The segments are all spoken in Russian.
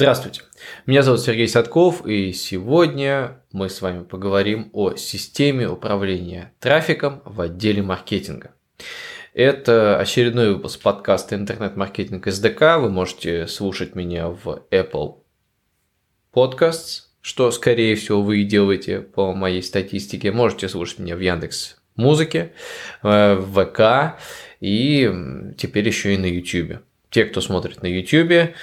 Здравствуйте, меня зовут Сергей Садков, и сегодня мы с вами поговорим о системе управления трафиком в отделе маркетинга. Это очередной выпуск подкаста «Интернет-маркетинг СДК». Вы можете слушать меня в Apple Podcasts, что, скорее всего, вы и делаете по моей статистике. Можете слушать меня в Яндекс Музыке, э, в ВК и теперь еще и на YouTube. Те, кто смотрит на YouTube,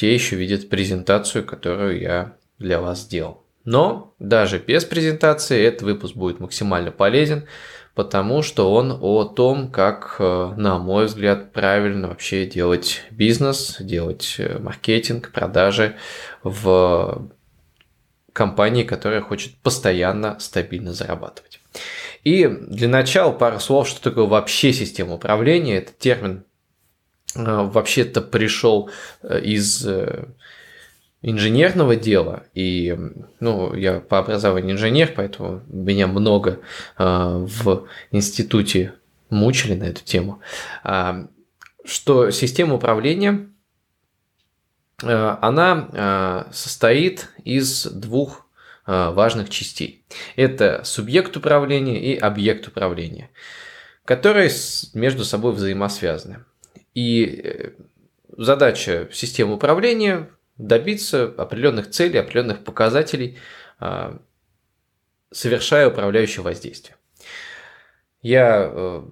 те еще видят презентацию, которую я для вас сделал. Но даже без презентации этот выпуск будет максимально полезен, потому что он о том, как, э, на мой взгляд, правильно вообще делать бизнес, делать э, маркетинг, продажи в компании, которая хочет постоянно, стабильно зарабатывать. И для начала пару слов, что такое вообще система управления. Это термин вообще-то пришел э, из э, инженерного дела, и ну, я по образованию инженер, поэтому меня много в институте мучили на эту тему, а, что система управления, она состоит из двух важных частей. Это субъект управления и объект управления, которые между собой взаимосвязаны. И э, задача системы управления добиться определенных целей, определенных показателей, а, совершая управляющее воздействие. Я э,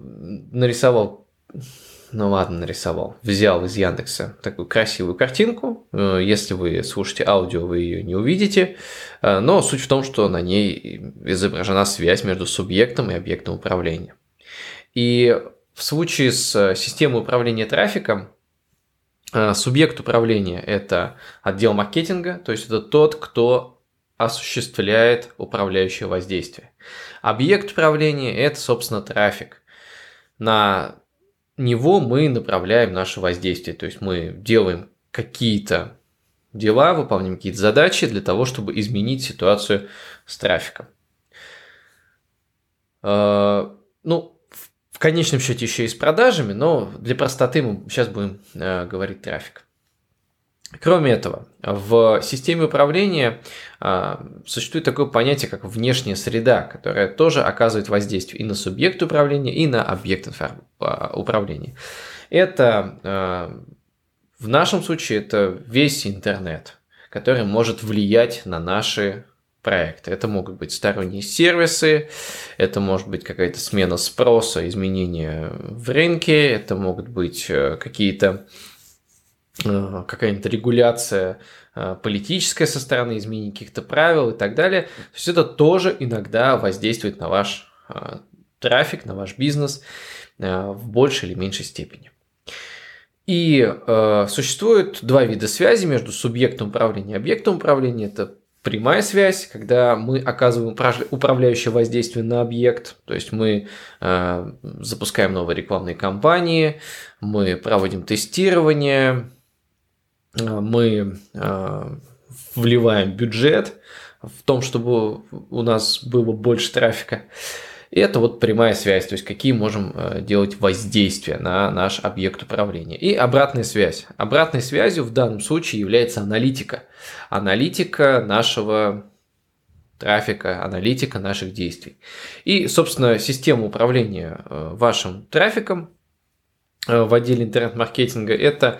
нарисовал, ну ладно, нарисовал, взял из Яндекса такую красивую картинку. Э, если вы слушаете аудио, вы ее не увидите. Но суть в том, что на ней изображена связь между субъектом и объектом управления. И в случае с э, системой управления трафиком, э, субъект управления – это отдел маркетинга, то есть это тот, кто осуществляет управляющее воздействие. Объект управления – это, собственно, трафик. На него мы направляем наше воздействие, то есть мы делаем какие-то дела, выполняем какие-то задачи для того, чтобы изменить ситуацию с трафиком. Э, ну, конечном счете еще и с продажами, но для простоты мы сейчас будем э, говорить трафик. Кроме этого, в системе управления э, существует такое понятие, как внешняя среда, которая тоже оказывает воздействие и на субъект управления, и на объект информ... э, управления. Это э, в нашем случае это весь интернет, который может влиять на наши проекта. Это могут быть сторонние сервисы, это может быть какая-то смена спроса, изменения в рынке, это могут быть э, какие-то э, какая-нибудь регуляция э, политическая со стороны изменения каких-то правил и так далее. То есть это тоже иногда воздействует на ваш трафик, на ваш бизнес в большей или меньшей степени. И э, существует два вида связи между субъектом управления и объектом управления. Это прямая связь, когда мы оказываем управляющее воздействие на объект, то есть мы э, запускаем новые рекламные кампании, мы проводим тестирование, э, мы э, вливаем бюджет в том, чтобы у нас было больше трафика. И это вот прямая связь, то есть какие можем э, делать воздействия на наш объект управления. И обратная связь. Обратной связью в данном случае является аналитика. Аналитика нашего трафика, аналитика наших действий. И, собственно, система управления э, вашим трафиком э, в отделе интернет-маркетинга – это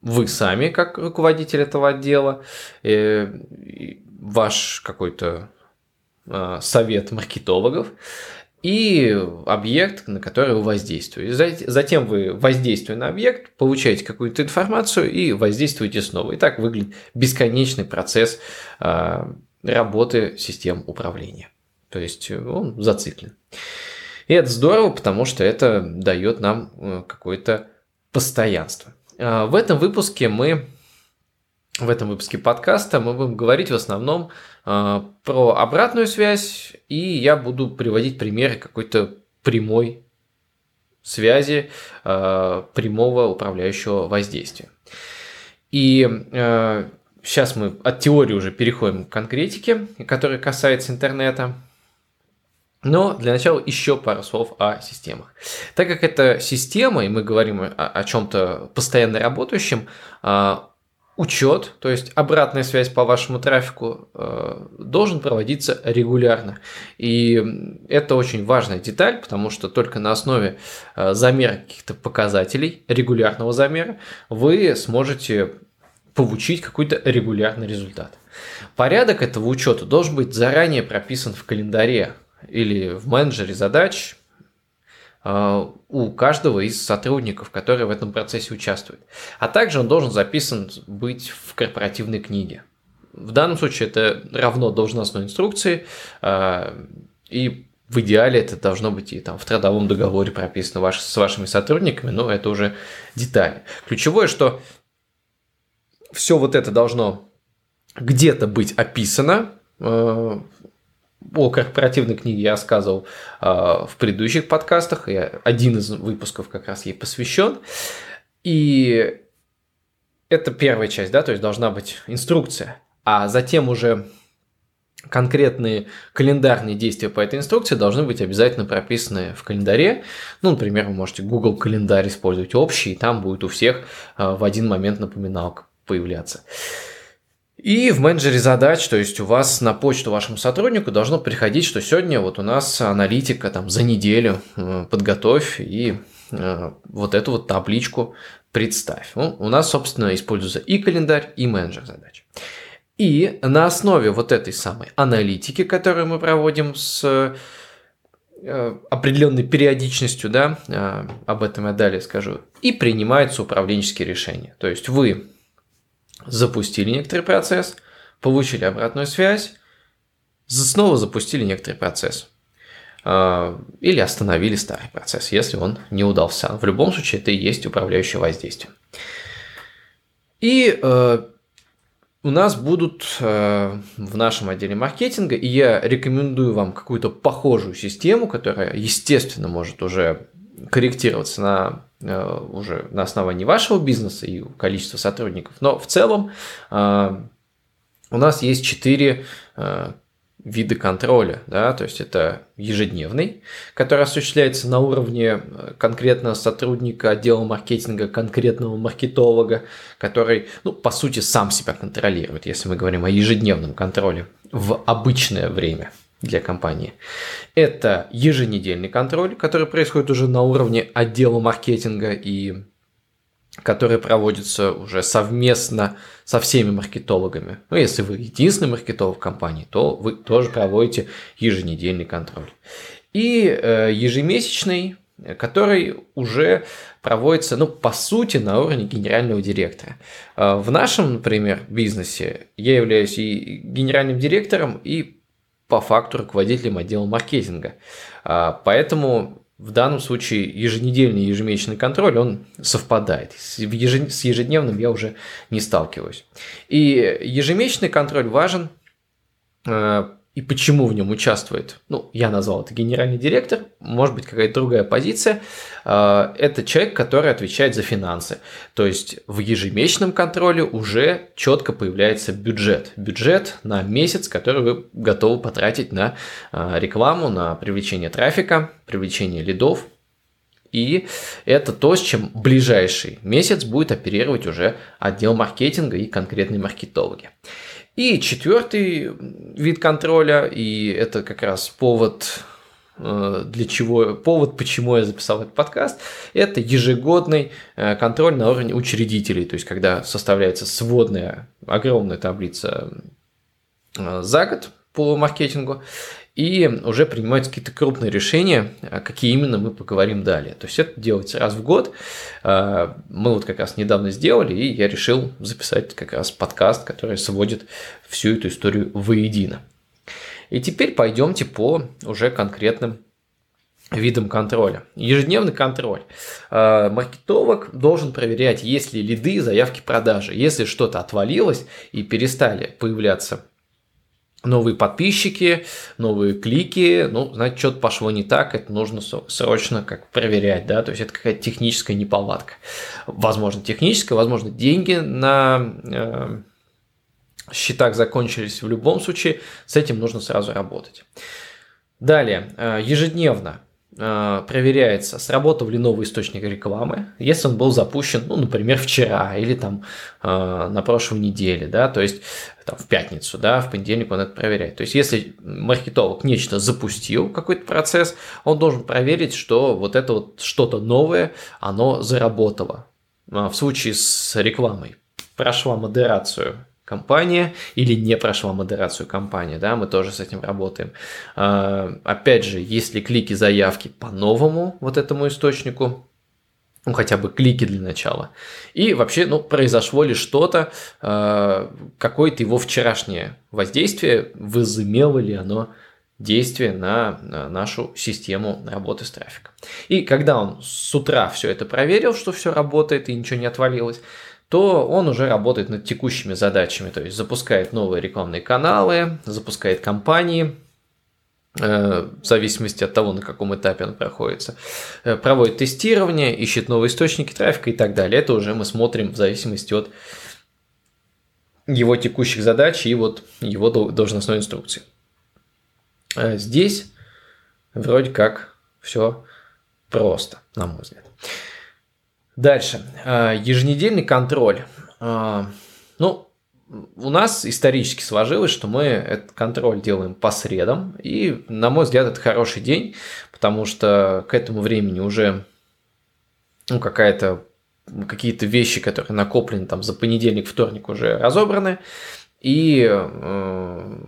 вы сами, как руководитель этого отдела, ваш какой-то совет маркетологов и объект, на который вы воздействуете. Затем вы, воздействуя на объект, получаете какую-то информацию и воздействуете снова. И так выглядит бесконечный процесс э, работы систем управления. То есть он зациклен. И это здорово, потому что это дает нам э, какое-то постоянство. В этом выпуске мы в этом выпуске подкаста мы будем говорить в основном э, про обратную связь, и я буду приводить примеры какой-то прямой связи, э, прямого управляющего воздействия. И э, сейчас мы от теории уже переходим к конкретике, которая касается интернета. Но для начала еще пару слов о системах. Так как это система, и мы говорим о, о чем-то постоянно работающем, учет, то есть обратная связь по вашему трафику э, должен проводиться регулярно. И это очень важная деталь, потому что только на основе э, замера каких-то показателей, регулярного замера, вы сможете получить какой-то регулярный результат. Порядок этого учета должен быть заранее прописан в календаре или в менеджере задач, у каждого из сотрудников, которые в этом процессе участвуют. А также он должен записан быть в корпоративной книге. В данном случае это равно должностной инструкции, э, и в идеале это должно быть и там в трудовом договоре прописано ваш, с вашими сотрудниками, но это уже детали. Ключевое, что все вот это должно где-то быть описано, э, о корпоративной книге я рассказывал э, в предыдущих подкастах, и один из выпусков как раз ей посвящен. И это первая часть, да, то есть должна быть инструкция, а затем уже конкретные календарные действия по этой инструкции должны быть обязательно прописаны в календаре. Ну, например, вы можете Google календарь использовать общий, и там будет у всех э, в один момент напоминалка появляться. И в менеджере задач, то есть у вас на почту вашему сотруднику должно приходить, что сегодня вот у нас аналитика там за неделю, э, подготовь и э, вот эту вот табличку представь. Ну, у нас, собственно, используется и календарь, и менеджер задач. И на основе вот этой самой аналитики, которую мы проводим с э, определенной периодичностью, да, об этом я далее скажу, и принимаются управленческие решения. То есть вы запустили некоторый процесс, получили обратную связь, снова запустили некоторый процесс. А, или остановили старый процесс, если он не удался. В любом случае, это и есть управляющее воздействие. И э, у нас будут э, в нашем отделе маркетинга, и я рекомендую вам какую-то похожую систему, которая, естественно, может уже корректироваться на уже на основании вашего бизнеса и количества сотрудников. Но в целом э, у нас есть четыре э, вида контроля, да, то есть это ежедневный, который осуществляется на уровне конкретного сотрудника отдела маркетинга, конкретного маркетолога, который, ну, по сути, сам себя контролирует, если мы говорим о ежедневном контроле в обычное время – для компании. Это еженедельный контроль, который происходит уже на уровне отдела маркетинга и который проводится уже совместно со всеми маркетологами. Ну, если вы единственный маркетолог в компании, то вы тоже проводите еженедельный контроль. И э, ежемесячный, который уже проводится, ну, по сути, на уровне генерального директора. Э, в нашем, например, бизнесе я являюсь и генеральным директором, и по факту руководителем отдела маркетинга. А, поэтому в данном случае еженедельный и ежемесячный контроль, он совпадает. С ежедневным я уже не сталкиваюсь. И ежемесячный контроль важен а, и почему в нем участвует, ну, я назвал это генеральный директор, может быть, какая-то другая позиция, а, это человек, который отвечает за финансы. То есть в ежемесячном контроле уже четко появляется бюджет. Бюджет на месяц, который вы готовы потратить на а, рекламу, на привлечение трафика, привлечение лидов, и это то, с чем ближайший месяц будет оперировать уже отдел маркетинга и конкретные маркетологи. И четвертый вид контроля, и это как раз повод э, для чего, повод, почему я записал этот подкаст, это ежегодный э, контроль на уровне учредителей, то есть когда составляется сводная огромная таблица э, за год по маркетингу, и уже принимаются какие-то крупные решения, а какие именно мы поговорим далее. То есть это делается раз в год. А, мы вот как раз недавно сделали, и я решил записать как раз подкаст, который сводит всю эту историю воедино. И теперь пойдемте по уже конкретным видам контроля. Ежедневный контроль. А, маркетолог должен проверять, есть ли лиды, заявки продажи. Если что-то отвалилось и перестали появляться новые подписчики, новые клики, ну, значит, что-то пошло не так, это нужно срочно как проверять, да, то есть это какая-то техническая неполадка. Возможно, техническая, возможно, деньги на э, счетах закончились в любом случае, с этим нужно сразу работать. Далее, э, ежедневно проверяется, сработал ли новый источник рекламы, если он был запущен, ну, например, вчера или там э, на прошлой неделе, да, то есть там, в пятницу, да, в понедельник он это проверяет. То есть, если маркетолог нечто запустил, какой-то процесс, он должен проверить, что вот это вот что-то новое, оно заработало. А в случае с рекламой прошла модерацию компания или не прошла модерацию компания, да, мы тоже с этим работаем. А, опять же, если клики заявки по новому вот этому источнику, ну, хотя бы клики для начала. И вообще, ну, произошло ли что-то, э, какое-то его вчерашнее воздействие, возымело ли оно действие на нашу систему работы с трафиком. И когда он с утра все это проверил, что все работает и ничего не отвалилось, то он уже работает над текущими задачами, то есть запускает новые рекламные каналы, запускает кампании, Э, в зависимости от того, на каком этапе он проходится, э, проводит тестирование, ищет новые источники трафика и так далее. Это уже мы смотрим в зависимости от его текущих задач и вот его должностной инструкции. Э, здесь вроде как все просто, на мой взгляд. Дальше. Еженедельный контроль. Ну, у нас исторически сложилось, что мы этот контроль делаем по средам, и, на мой взгляд, это хороший день, потому что к этому времени уже ну, какая-то какие-то вещи, которые накоплены там за понедельник, вторник уже разобраны, и э,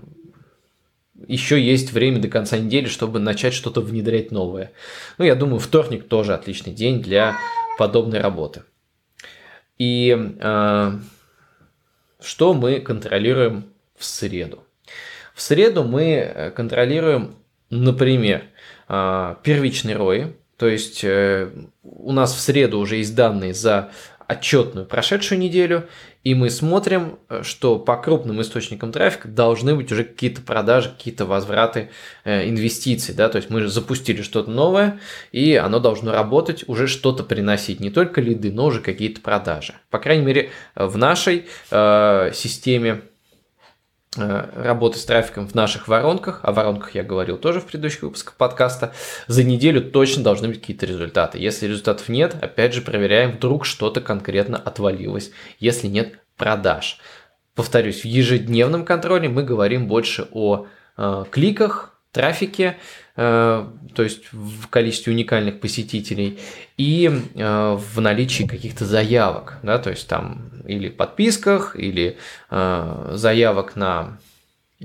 еще есть время до конца недели, чтобы начать что-то внедрять новое. Ну, я думаю, вторник тоже отличный день для подобной работы. И э, что мы контролируем в среду? В среду мы э, контролируем, например, а, первичный ROI, то есть э, у нас в среду уже есть данные за отчетную прошедшую неделю, и мы смотрим, э, что по крупным источникам трафика должны быть уже какие-то продажи, какие-то возвраты э, инвестиций, да, то есть мы запустили что-то новое, и оно должно работать, уже что-то приносить, не только лиды, но уже какие-то продажи. По крайней мере, в нашей э, системе Э, работы с трафиком в наших воронках, о воронках я говорил тоже в предыдущих выпусках подкаста, за неделю точно должны быть какие-то результаты. Если результатов нет, опять же проверяем, вдруг что-то конкретно отвалилось, если нет продаж. Повторюсь, в ежедневном контроле мы говорим больше о э, кликах, трафике, э, то есть в количестве уникальных посетителей и э, в наличии каких-то заявок, да, то есть там или подписках, или э, заявок на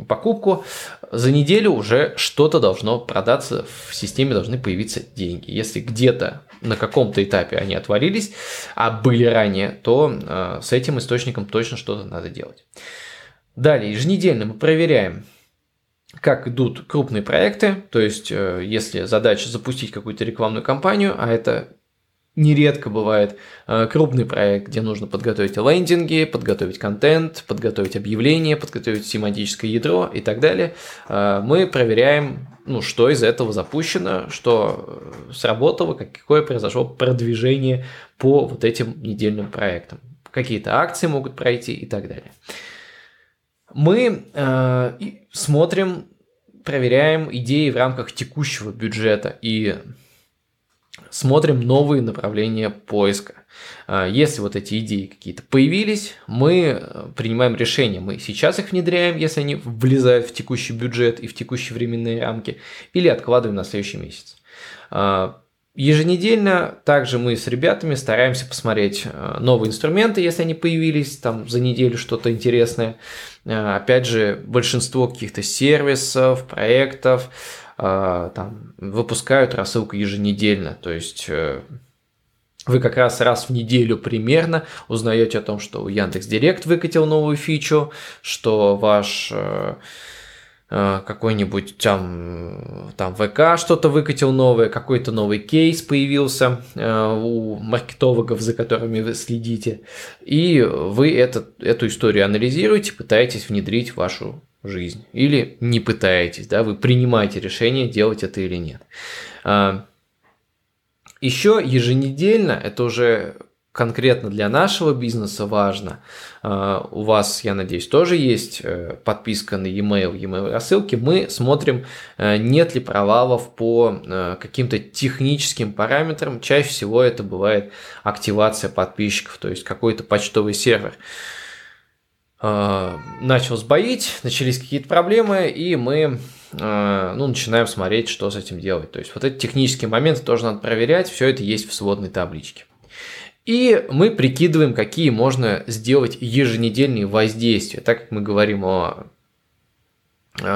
покупку, за неделю уже что-то должно продаться, в системе должны появиться деньги. Если где-то на каком-то этапе они отвалились, а были ранее, то с этим источником точно что-то надо делать. Далее, еженедельно мы проверяем как идут крупные проекты, то есть э, если задача запустить какую-то рекламную кампанию, а это нередко бывает э, крупный проект, где нужно подготовить лендинги, подготовить контент, подготовить объявление, подготовить семантическое ядро и так далее, э, мы проверяем, ну, что из этого запущено, что сработало, какое произошло продвижение по вот этим недельным проектам. Какие-то акции могут пройти и так далее мы э, смотрим, проверяем идеи в рамках текущего бюджета и смотрим новые направления поиска. Э, если вот эти идеи какие-то появились, мы э, принимаем решение, мы сейчас их внедряем, если они влезают в текущий бюджет и в текущие временные рамки, или откладываем на следующий месяц. Еженедельно также мы с ребятами стараемся посмотреть э, новые инструменты, если они появились, там за неделю что-то интересное. Э, опять же, большинство каких-то сервисов, проектов э, там, выпускают рассылку еженедельно. То есть вы как раз раз в неделю примерно узнаете о том, что Яндекс Директ выкатил новую фичу, что ваш какой-нибудь там, там ВК что-то выкатил новое, какой-то новый кейс появился э, у маркетологов, за которыми вы следите, и вы этот, эту историю анализируете, пытаетесь внедрить в вашу жизнь. Или не пытаетесь, да, вы принимаете решение, делать это или нет. А, Еще еженедельно, это уже конкретно для нашего бизнеса важно, а, у вас, я надеюсь, тоже есть э, подписка на e-mail, e-mail рассылки, мы смотрим, э, нет ли провалов по э, каким-то техническим параметрам. Чаще всего это бывает активация подписчиков, то есть какой-то почтовый сервер начал сбоить, начались какие-то проблемы, и мы ну, начинаем смотреть, что с этим делать. То есть вот эти технические моменты тоже надо проверять, все это есть в сводной табличке. И мы прикидываем, какие можно сделать еженедельные воздействия. Так как мы говорим о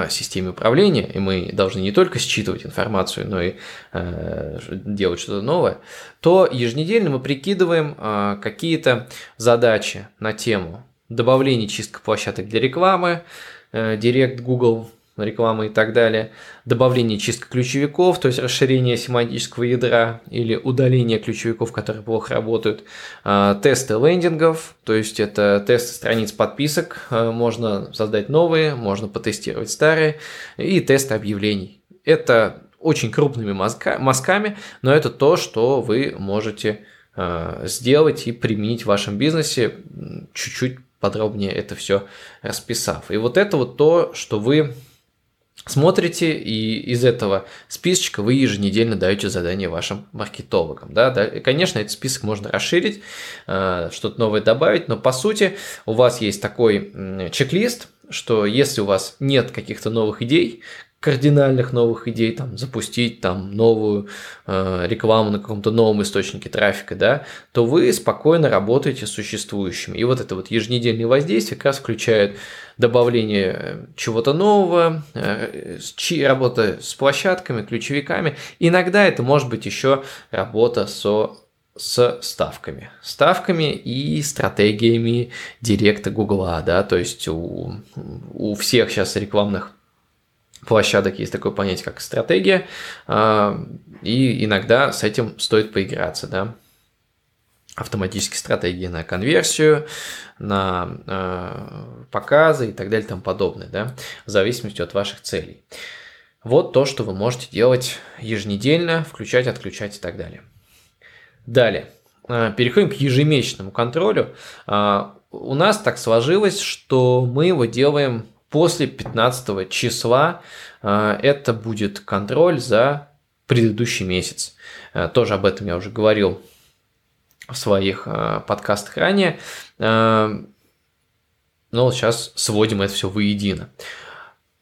системе управления, и мы должны не только считывать информацию, но и э, делать что-то новое, то еженедельно мы прикидываем э, какие-то задачи на тему добавления чистка площадок для рекламы, э, Директ, Google, рекламы и так далее, добавление чистка ключевиков, то есть расширение семантического ядра или удаление ключевиков, которые плохо работают, а, тесты лендингов, то есть это тесты страниц подписок, а, можно создать новые, можно потестировать старые, и тесты объявлений. Это очень крупными мазка, мазками, но это то, что вы можете а, сделать и применить в вашем бизнесе, чуть-чуть подробнее это все расписав. И вот это вот то, что вы смотрите, и из этого списочка вы еженедельно даете задание вашим маркетологам. Да? Да? И, конечно, этот список можно расширить, э, что-то новое добавить, но по сути у вас есть такой чек-лист, что если у вас нет каких-то новых идей, кардинальных новых идей, там, запустить там новую э, рекламу на каком-то новом источнике трафика, да, то вы спокойно работаете с существующими. И вот это вот еженедельные воздействия как раз включают добавление э, чего-то нового, э, работа с площадками, ключевиками. Иногда это может быть еще работа со с ставками. Ставками и стратегиями директа Гугла, да, то есть у, у всех сейчас рекламных площадок есть такое понятие, как стратегия, а, и иногда с этим стоит поиграться, да. Автоматические стратегии на конверсию, на э, показы и так далее и тому подобное, да, в зависимости от ваших целей. Вот то, что вы можете делать еженедельно, включать, отключать и так далее. Далее, э, переходим к ежемесячному контролю. У нас так сложилось, что мы его делаем после 15 числа э, это будет контроль за предыдущий месяц. Э, тоже об этом я уже говорил в своих э, подкастах ранее. Но сейчас сводим это все воедино.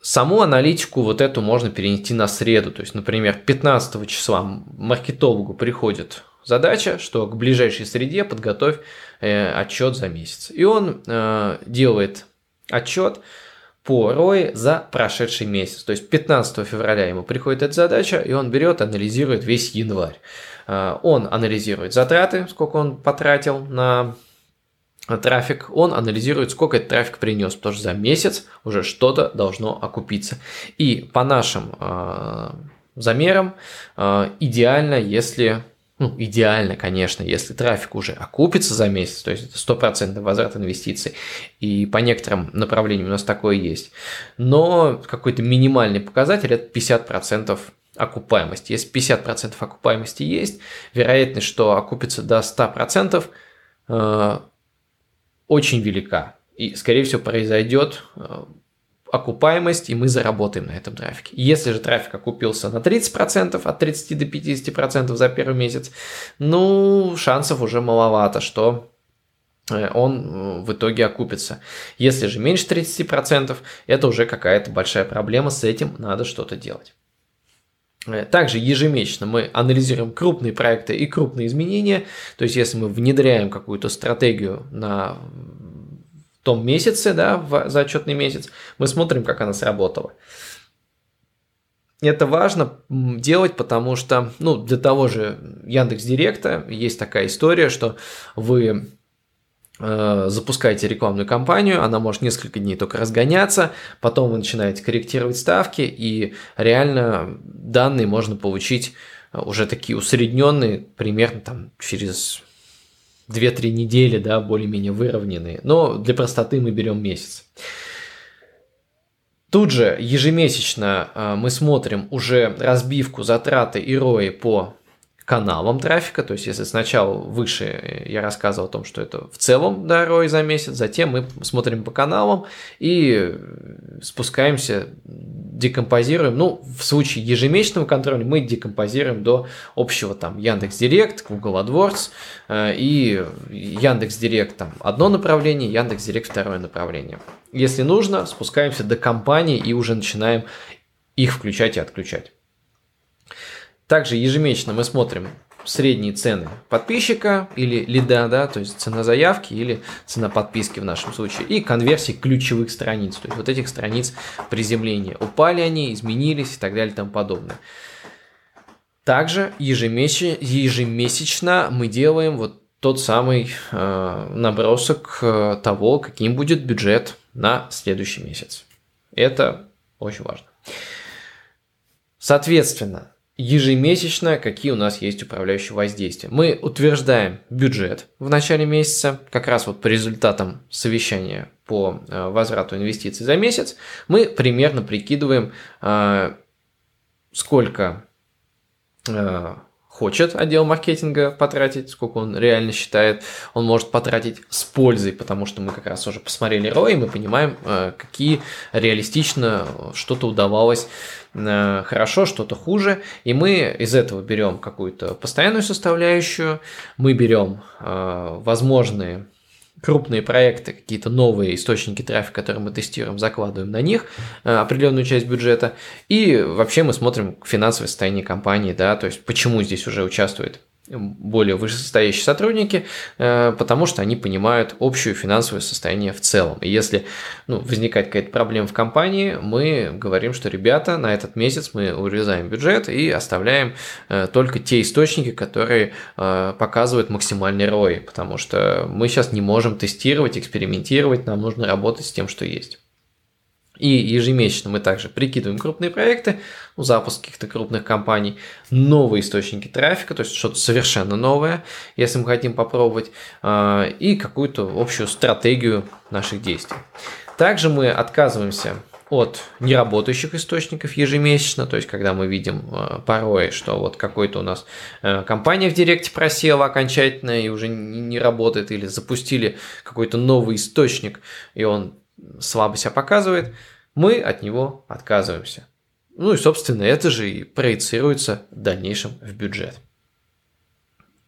Саму аналитику вот эту можно перенести на среду. То есть, например, 15 числа маркетологу приходит задача, что к ближайшей среде подготовь отчет за месяц. И он делает отчет по ROI за прошедший месяц. То есть 15 февраля ему приходит эта задача, и он берет, анализирует весь январь. А, он анализирует затраты, сколько он потратил на трафик, он анализирует, сколько этот трафик принес, потому что за месяц уже что-то должно окупиться. И по нашим э, замерам э, идеально, если ну, идеально, конечно, если трафик уже окупится за месяц, то есть это стопроцентный возврат инвестиций, и по некоторым направлениям у нас такое есть, но какой-то минимальный показатель – это 50% окупаемости. Если 50% окупаемости есть, вероятность, что окупится до 100%, э, очень велика. И, скорее всего, произойдет э, окупаемость, и мы заработаем на этом трафике. Если же трафик окупился на 30%, от 30 до 50% за первый месяц, ну, шансов уже маловато, что э, он э, в итоге окупится. Если же меньше 30%, это уже какая-то большая проблема, с этим надо что-то делать. Э, также ежемесячно мы анализируем крупные проекты и крупные изменения. То есть, если мы внедряем какую-то стратегию на том месяце, да, в, за отчетный месяц, мы смотрим, как она сработала. Это важно делать, потому что, ну, для того же Яндекс Директа есть такая история, что вы э, запускаете рекламную кампанию, она может несколько дней только разгоняться, потом вы начинаете корректировать ставки, и реально данные можно получить э, уже такие усредненные примерно там через 2-3 недели, да, более-менее выровненные. Но для простоты мы берем месяц. Тут же ежемесячно а, мы смотрим уже разбивку затраты и рои по каналам трафика, то есть если сначала выше я рассказывал о том, что это в целом да, ROI за месяц, затем мы смотрим по каналам и спускаемся, декомпозируем, ну, в случае ежемесячного контроля мы декомпозируем до общего там Яндекс Директ, Google AdWords э, и Яндекс Директ там одно направление, Яндекс Директ второе направление. Если нужно, спускаемся до компании и уже начинаем их включать и отключать. Также ежемесячно мы смотрим средние цены подписчика или лида, да, то есть цена заявки или цена подписки в нашем случае, и конверсии ключевых страниц, то есть вот этих страниц приземления. Упали они, изменились и так далее и тому подобное. Также ежемесячно, ежемесячно мы делаем вот тот самый э, набросок э, того, каким будет бюджет на следующий месяц. Это очень важно. Соответственно, ежемесячно, какие у нас есть управляющие воздействия. Мы утверждаем бюджет в начале месяца, как раз вот по результатам совещания по э, возврату инвестиций за месяц, мы примерно прикидываем, э, сколько э, хочет отдел маркетинга потратить, сколько он реально считает, он может потратить с пользой, потому что мы как раз уже посмотрели ROI, и мы понимаем, какие реалистично что-то удавалось Э, хорошо, что-то хуже, и мы из этого берем какую-то постоянную составляющую, мы берем э, возможные крупные проекты, какие-то новые источники трафика, которые мы тестируем, закладываем на них э, определенную часть бюджета, и вообще мы смотрим финансовое состояние компании, да, то есть почему здесь уже участвует более вышестоящие сотрудники, э, потому что они понимают общее финансовое состояние в целом. И если ну, возникает какая-то проблема в компании, мы говорим, что ребята, на этот месяц мы урезаем бюджет и оставляем э, только те источники, которые э, показывают максимальный ROI, потому что мы сейчас не можем тестировать, экспериментировать, нам нужно работать с тем, что есть. И ежемесячно мы также прикидываем крупные проекты, ну, запуск каких-то крупных компаний, новые источники трафика, то есть что-то совершенно новое, если мы хотим попробовать, а, и какую-то общую стратегию наших действий. Также мы отказываемся от неработающих источников ежемесячно, то есть когда мы видим а, порой, что вот какой-то у нас а, компания в директе просела окончательно и уже не работает, или запустили какой-то новый источник, и он слабо себя показывает, мы от него отказываемся. Ну и, собственно, это же и проецируется в дальнейшем в бюджет.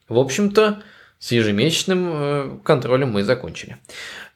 В общем-то, с ежемесячным э, контролем мы закончили.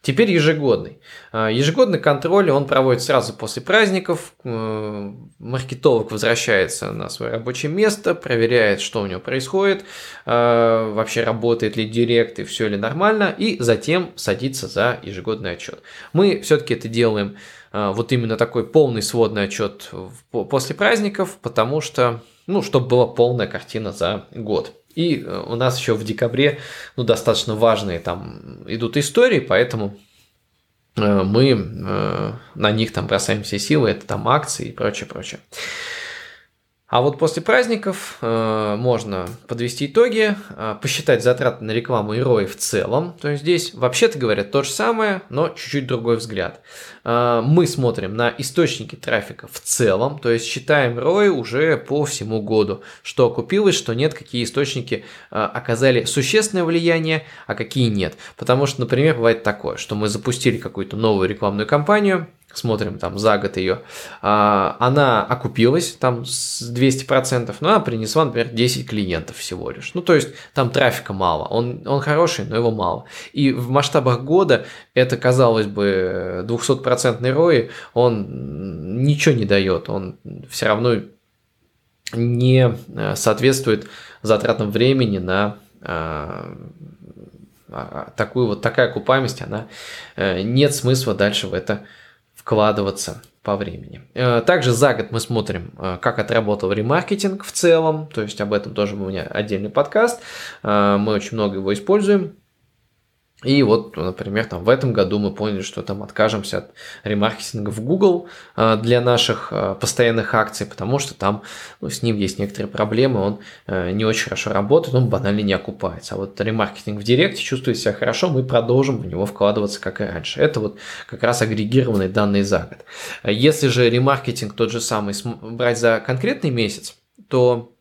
Теперь ежегодный. А, ежегодный контроль он проводит сразу после праздников. Маркетолог возвращается на свое рабочее место, проверяет, что у него происходит, а, вообще работает ли директ и все ли нормально, и затем садится за ежегодный отчет. Мы все-таки это делаем а, вот именно такой полный сводный отчет после праздников, потому что, ну, чтобы была полная картина за год. И э, у нас еще в декабре ну, достаточно важные там идут истории, поэтому э, мы э, на них там бросаем все силы, это там акции и прочее, прочее. А вот после праздников э, можно подвести итоги, э, посчитать затраты на рекламу и ROI в целом. То есть здесь вообще-то говорят то же самое, но чуть-чуть другой взгляд. Э, мы смотрим на источники трафика в целом, то есть считаем ROI уже по всему году, что окупилось, что нет, какие источники э, оказали существенное влияние, а какие нет. Потому что, например, бывает такое, что мы запустили какую-то новую рекламную кампанию, смотрим там за год ее, а, она окупилась там с 200%, но она принесла, например, 10 клиентов всего лишь. Ну, то есть там трафика мало, он, он хороший, но его мало. И в масштабах года это, казалось бы, 200% ROI, он ничего не дает, он все равно не э, соответствует затратам времени на а, а, такую вот такая окупаемость, она э, нет смысла дальше в это вкладываться по времени. Э, также за год мы смотрим, э, как отработал ремаркетинг в целом, то есть об этом тоже у меня отдельный подкаст, э, мы очень много его используем, и вот, например, там в этом году мы поняли, что там откажемся от ремаркетинга в Google а, для наших а, постоянных акций, потому что там ну, с ним есть некоторые проблемы, он э, не очень хорошо работает, он банально не окупается. А вот ремаркетинг в Директе чувствует себя хорошо, мы продолжим в него вкладываться, как и раньше. Это вот как раз агрегированные данные за год. Если же ремаркетинг тот же самый брать за конкретный месяц, то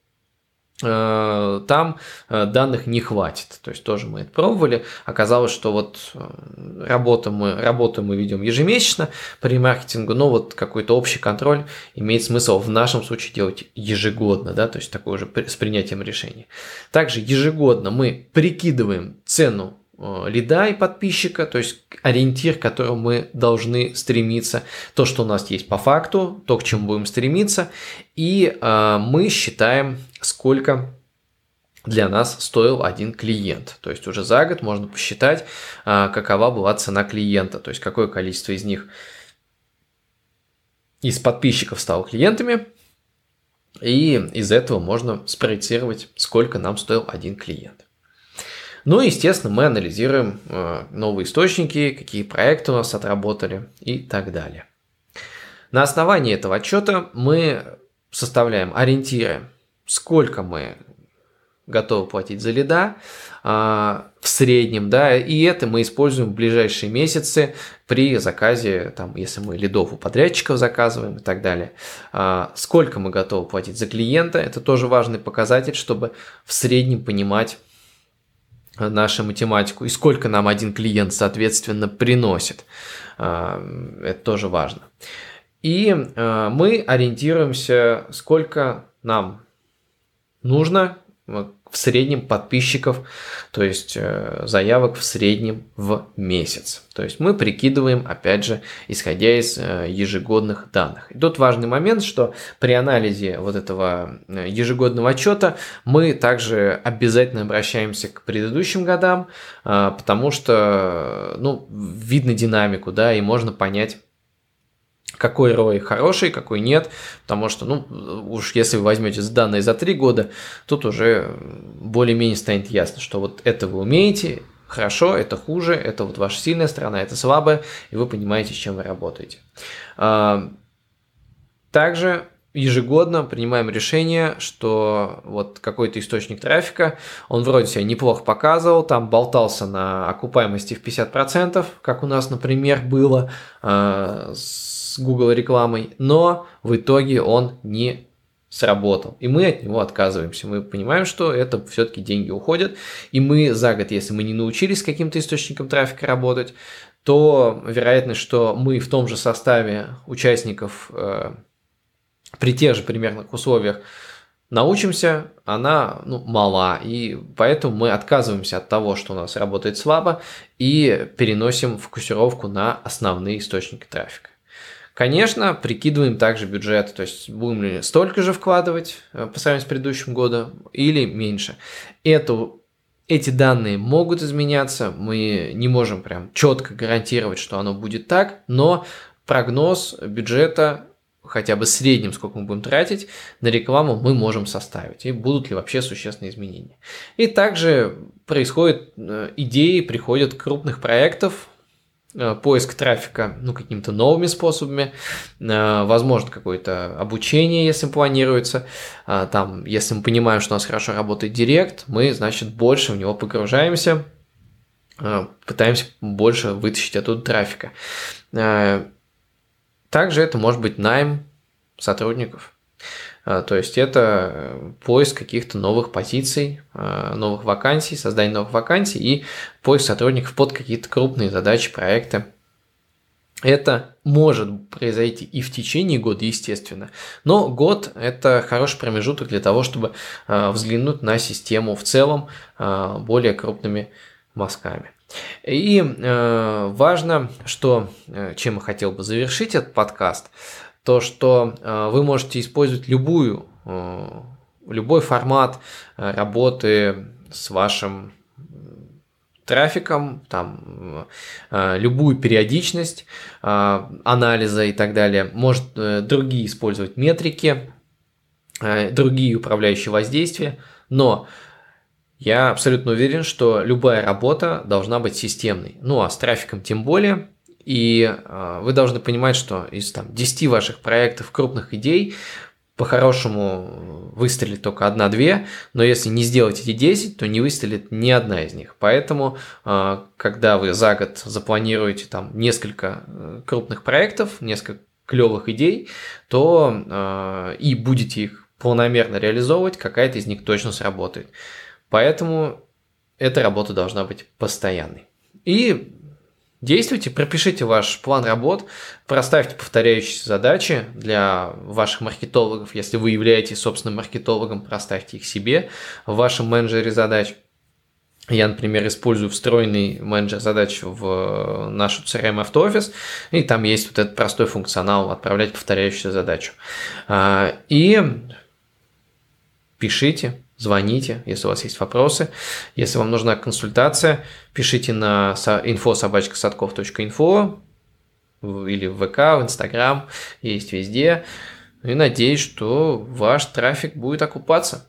там э, данных не хватит. То есть тоже мы это пробовали. Оказалось, что вот э, работу мы, работу мы ведем ежемесячно по ремаркетингу, но вот какой-то общий контроль имеет смысл в нашем случае делать ежегодно, да, то есть такое же с принятием решения. Также ежегодно мы прикидываем цену лида и подписчика, то есть ориентир, к которому мы должны стремиться, то, что у нас есть по факту, то, к чему будем стремиться, и э, мы считаем сколько для нас стоил один клиент. То есть уже за год можно посчитать, а, какова была цена клиента, то есть какое количество из них из подписчиков стало клиентами, и из этого можно спроецировать, сколько нам стоил один клиент. Ну и, естественно, мы анализируем а, новые источники, какие проекты у нас отработали и так далее. На основании этого отчета мы составляем ориентиры сколько мы готовы платить за лида а, в среднем, да, и это мы используем в ближайшие месяцы при заказе, там, если мы лидов у подрядчиков заказываем и так далее. А, сколько мы готовы платить за клиента, это тоже важный показатель, чтобы в среднем понимать нашу математику и сколько нам один клиент, соответственно, приносит. А, это тоже важно. И а, мы ориентируемся, сколько нам нужно в среднем подписчиков, то есть э, заявок в среднем в месяц. То есть мы прикидываем, опять же, исходя из э, ежегодных данных. И тут важный момент, что при анализе вот этого э, ежегодного отчета мы также обязательно обращаемся к предыдущим годам, потому что ну, видно динамику, да, и можно понять, какой ROI хороший, какой нет, потому что, ну, уж если вы возьмете данные за три года, тут уже более-менее станет ясно, что вот это вы умеете, хорошо, это хуже, это вот ваша сильная сторона, это слабая, и вы понимаете, с чем вы работаете. А, также ежегодно принимаем решение, что вот какой-то источник трафика, он вроде себя неплохо показывал, там болтался на окупаемости в 50%, как у нас, например, было а, с Google рекламой, но в итоге он не сработал. И мы от него отказываемся. Мы понимаем, что это все-таки деньги уходят. И мы за год, если мы не научились с каким-то источником трафика работать, то вероятность, что мы в том же составе участников э, при тех же примерных условиях научимся, она ну, мала, и поэтому мы отказываемся от того, что у нас работает слабо, и переносим фокусировку на основные источники трафика. Конечно, прикидываем также бюджет, то есть будем ли столько же вкладывать э, по сравнению с предыдущим годом или меньше. Это, эти данные могут изменяться, мы не можем прям четко гарантировать, что оно будет так, но прогноз бюджета хотя бы среднем, сколько мы будем тратить на рекламу, мы можем составить. И будут ли вообще существенные изменения. И также происходят э, идеи, приходят крупных проектов, поиск трафика ну, какими-то новыми способами, э, возможно, какое-то обучение, если планируется. А, там, если мы понимаем, что у нас хорошо работает директ, мы, значит, больше в него погружаемся, э, пытаемся больше вытащить оттуда трафика. Также это может быть найм сотрудников. А, то есть это э, поиск каких-то новых позиций, а, новых вакансий, создание новых вакансий и поиск сотрудников под какие-то крупные задачи, проекты. Это может произойти и в течение года, естественно. Но год – это хороший промежуток для того, чтобы а, взглянуть на систему в целом более крупными мазками. И важно, что, э, чем я хотел бы завершить этот подкаст – то, что э, вы можете использовать любую, э, любой формат э, работы с вашим трафиком, там, любую периодичность анализа и так далее. Может другие использовать метрики, другие управляющие воздействия, но я абсолютно уверен, что любая работа должна быть системной. Ну а с трафиком тем более – и э, вы должны понимать, что из там, 10 ваших проектов, крупных идей, по-хорошему выстрелит только одна-две, но если не сделать эти 10, то не выстрелит ни одна из них. Поэтому, э, когда вы за год запланируете там несколько э, крупных проектов, несколько клевых идей, то э, и будете их полномерно реализовывать, какая-то из них точно сработает. Поэтому эта работа должна быть постоянной. И Действуйте, пропишите ваш план работ, проставьте повторяющиеся задачи для ваших маркетологов. Если вы являетесь собственным маркетологом, проставьте их себе в вашем менеджере задач. Я, например, использую встроенный менеджер задач в нашу CRM Автоофис, и там есть вот этот простой функционал отправлять повторяющуюся задачу. А, и пишите, звоните, если у вас есть вопросы. Если вам нужна консультация, пишите на info.sobachкасадков.info или в ВК, в Инстаграм, есть везде. И надеюсь, что ваш трафик будет окупаться.